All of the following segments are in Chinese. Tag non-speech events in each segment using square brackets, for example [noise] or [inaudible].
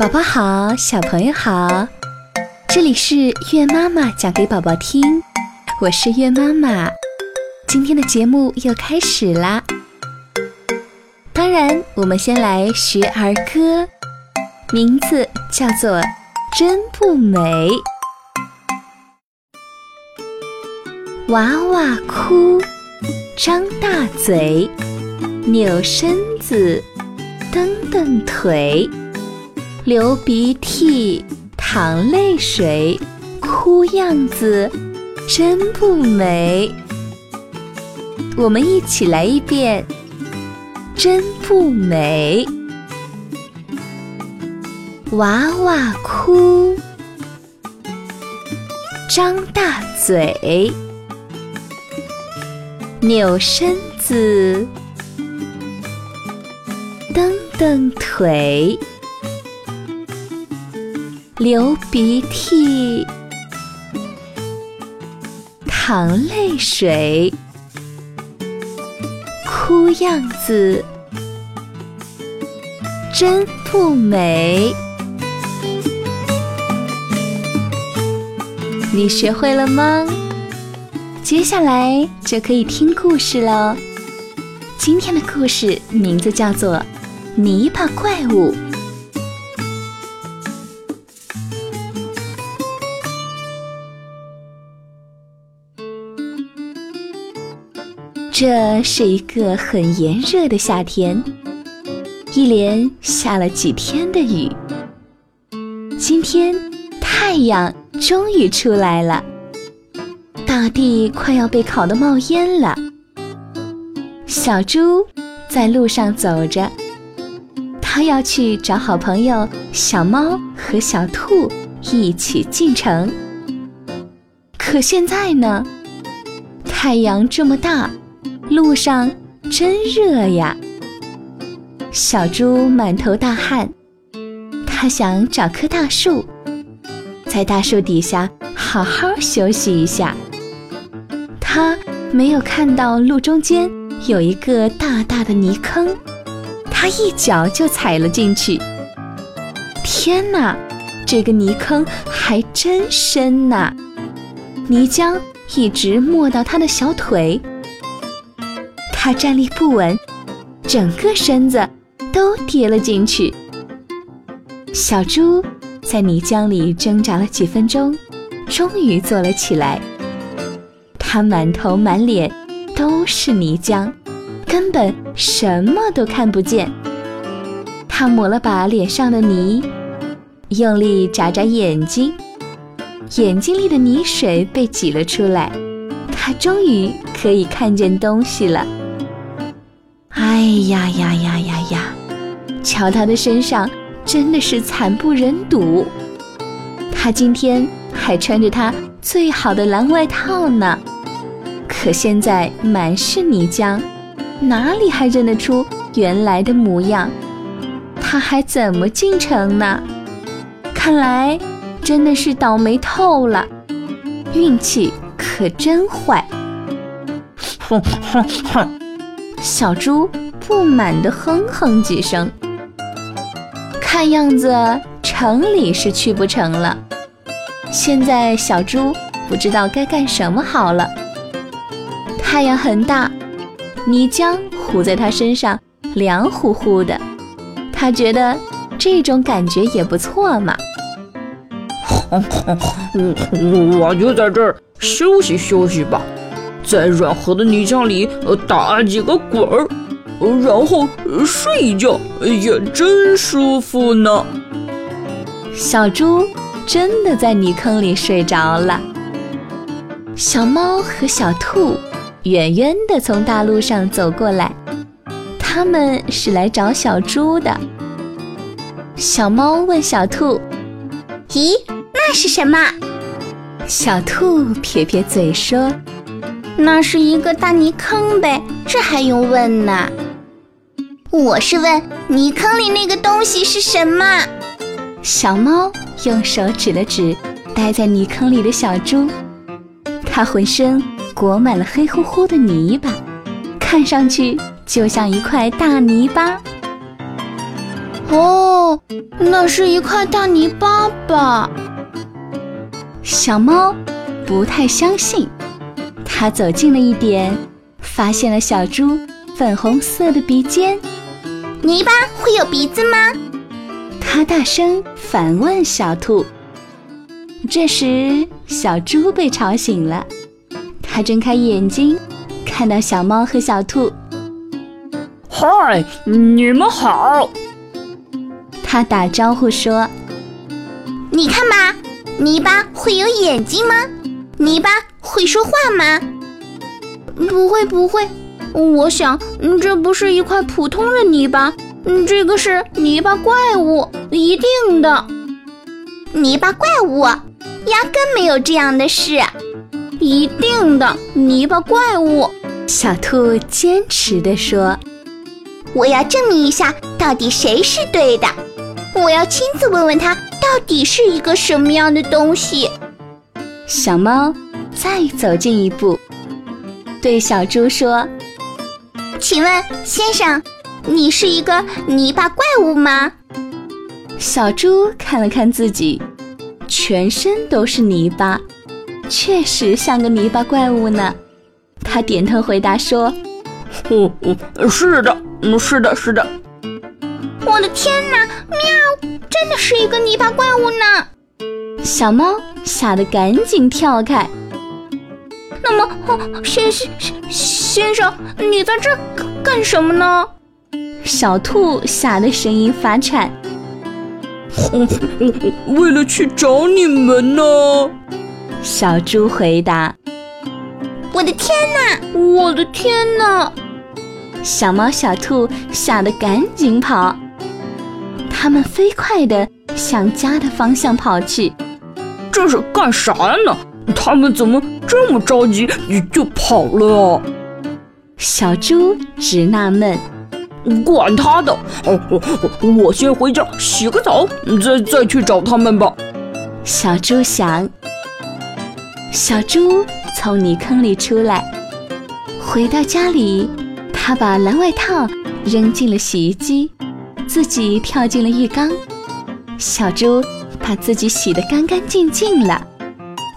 宝宝好，小朋友好，这里是月妈妈讲给宝宝听，我是月妈妈。今天的节目又开始啦。当然，我们先来学儿歌，名字叫做《真不美》。娃娃哭，张大嘴，扭身子，蹬蹬腿。流鼻涕，淌泪水，哭样子真不美。我们一起来一遍，真不美。娃娃哭，张大嘴，扭身子，蹬蹬腿。流鼻涕，淌泪水，哭样子真不美。你学会了吗？接下来就可以听故事喽。今天的故事名字叫做《泥巴怪物》。这是一个很炎热的夏天，一连下了几天的雨。今天太阳终于出来了，大地快要被烤得冒烟了。小猪在路上走着，它要去找好朋友小猫和小兔一起进城。可现在呢，太阳这么大。路上真热呀！小猪满头大汗，它想找棵大树，在大树底下好好休息一下。它没有看到路中间有一个大大的泥坑，它一脚就踩了进去。天哪，这个泥坑还真深呐！泥浆一直没到它的小腿。他站立不稳，整个身子都跌了进去。小猪在泥浆里挣扎了几分钟，终于坐了起来。他满头满脸都是泥浆，根本什么都看不见。他抹了把脸上的泥，用力眨眨眼睛，眼睛里的泥水被挤了出来。他终于可以看见东西了。哎呀呀呀呀呀！瞧他的身上真的是惨不忍睹。他今天还穿着他最好的蓝外套呢，可现在满是泥浆，哪里还认得出原来的模样？他还怎么进城呢？看来真的是倒霉透了，运气可真坏。哼哼哼，小猪。不满地哼哼几声，看样子城里是去不成了。现在小猪不知道该干什么好了。太阳很大，泥浆糊在他身上，凉乎乎的。他觉得这种感觉也不错嘛。我 [laughs] 我就在这儿休息休息吧，在软和的泥浆里打几个滚儿。然后睡一觉也真舒服呢。小猪真的在泥坑里睡着了。小猫和小兔远远地从大路上走过来，他们是来找小猪的。小猫问小兔：“咦，那是什么？”小兔撇撇嘴说：“那是一个大泥坑呗，这还用问呢？”我是问泥坑里那个东西是什么？小猫用手指了指待在泥坑里的小猪，它浑身裹满了黑乎乎的泥巴，看上去就像一块大泥巴。哦，那是一块大泥巴吧？小猫不太相信，它走近了一点，发现了小猪粉红色的鼻尖。泥巴会有鼻子吗？他大声反问小兔。这时，小猪被吵醒了，它睁开眼睛，看到小猫和小兔。嗨，你们好！它打招呼说：“你看吧，泥巴会有眼睛吗？泥巴会说话吗？不会，不会。我想，这不是一块普通的泥巴，这个是泥巴怪物，一定的。泥巴怪物。”压根没有这样的事，一定的泥巴怪物。小兔坚持地说：“我要证明一下，到底谁是对的。我要亲自问问他，到底是一个什么样的东西。”小猫再走近一步，对小猪说：“请问先生，你是一个泥巴怪物吗？”小猪看了看自己。全身都是泥巴，确实像个泥巴怪物呢。他点头回答说：“嗯嗯，是的，嗯，是的，是的。”我的天哪！喵，真的是一个泥巴怪物呢！小猫吓得赶紧跳开。那么，先先先生，你在这干什么呢？小兔吓得声音发颤。为了去找你们呢，小猪回答。我的天哪！我的天哪！小猫、小兔吓得赶紧跑，它们飞快地向家的方向跑去。这是干啥呢？他们怎么这么着急就跑了？小猪直纳闷。管他的！我先回家洗个澡，再再去找他们吧。小猪想。小猪从泥坑里出来，回到家里，他把蓝外套扔进了洗衣机，自己跳进了浴缸。小猪把自己洗得干干净净了，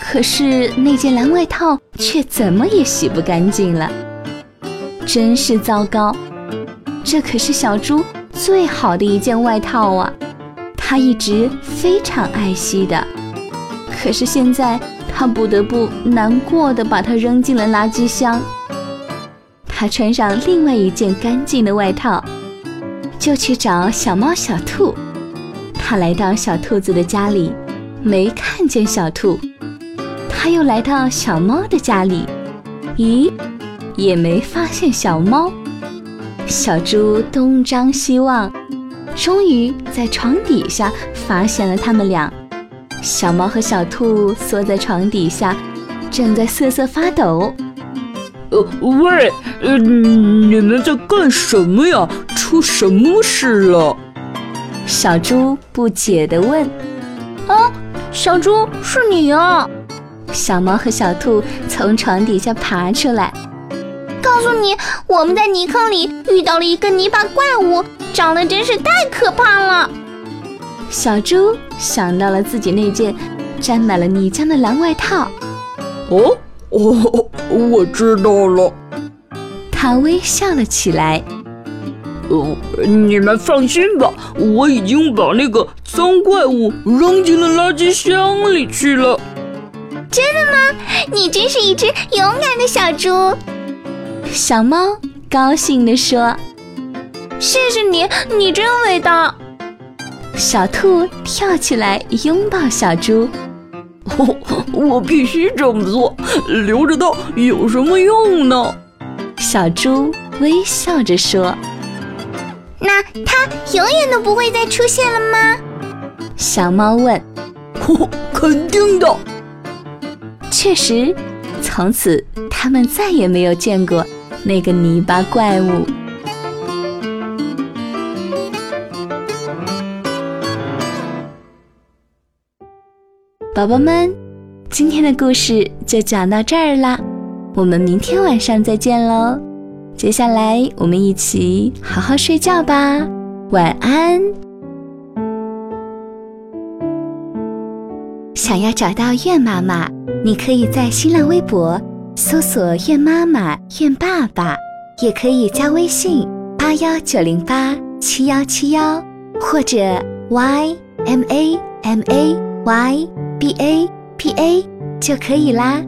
可是那件蓝外套却怎么也洗不干净了，真是糟糕。这可是小猪最好的一件外套啊，他一直非常爱惜的。可是现在他不得不难过的把它扔进了垃圾箱。他穿上另外一件干净的外套，就去找小猫小兔。他来到小兔子的家里，没看见小兔。他又来到小猫的家里，咦，也没发现小猫。小猪东张西望，终于在床底下发现了他们俩。小猫和小兔缩在床底下，正在瑟瑟发抖。呃，喂，呃，你们在干什么呀？出什么事了？小猪不解地问。啊，小猪是你啊！小猫和小兔从床底下爬出来。告诉你，我们在泥坑里遇到了一个泥巴怪物，长得真是太可怕了。小猪想到了自己那件沾满了泥浆的蓝外套。哦哦，我知道了。他微笑了起来。哦，你们放心吧，我已经把那个脏怪物扔进了垃圾箱里去了。真的吗？你真是一只勇敢的小猪。小猫高兴地说：“谢谢你，你真伟大。”小兔跳起来拥抱小猪：“ [laughs] 我必须这么做，留着它有什么用呢？”小猪微笑着说：“那它永远都不会再出现了吗？”小猫问。[laughs] “肯定的。”确实从此他们再也没有见过那个泥巴怪物。宝宝们今天的故事就讲到这儿啦我们明天晚上再见喽。接下来我们一起好好睡觉吧晚安。想要找到月妈妈你可以在新浪微博搜索“愿妈妈”“愿爸爸”，也可以加微信八幺九零八七幺七幺，或者 Y M A M A Y B A P A 就可以啦。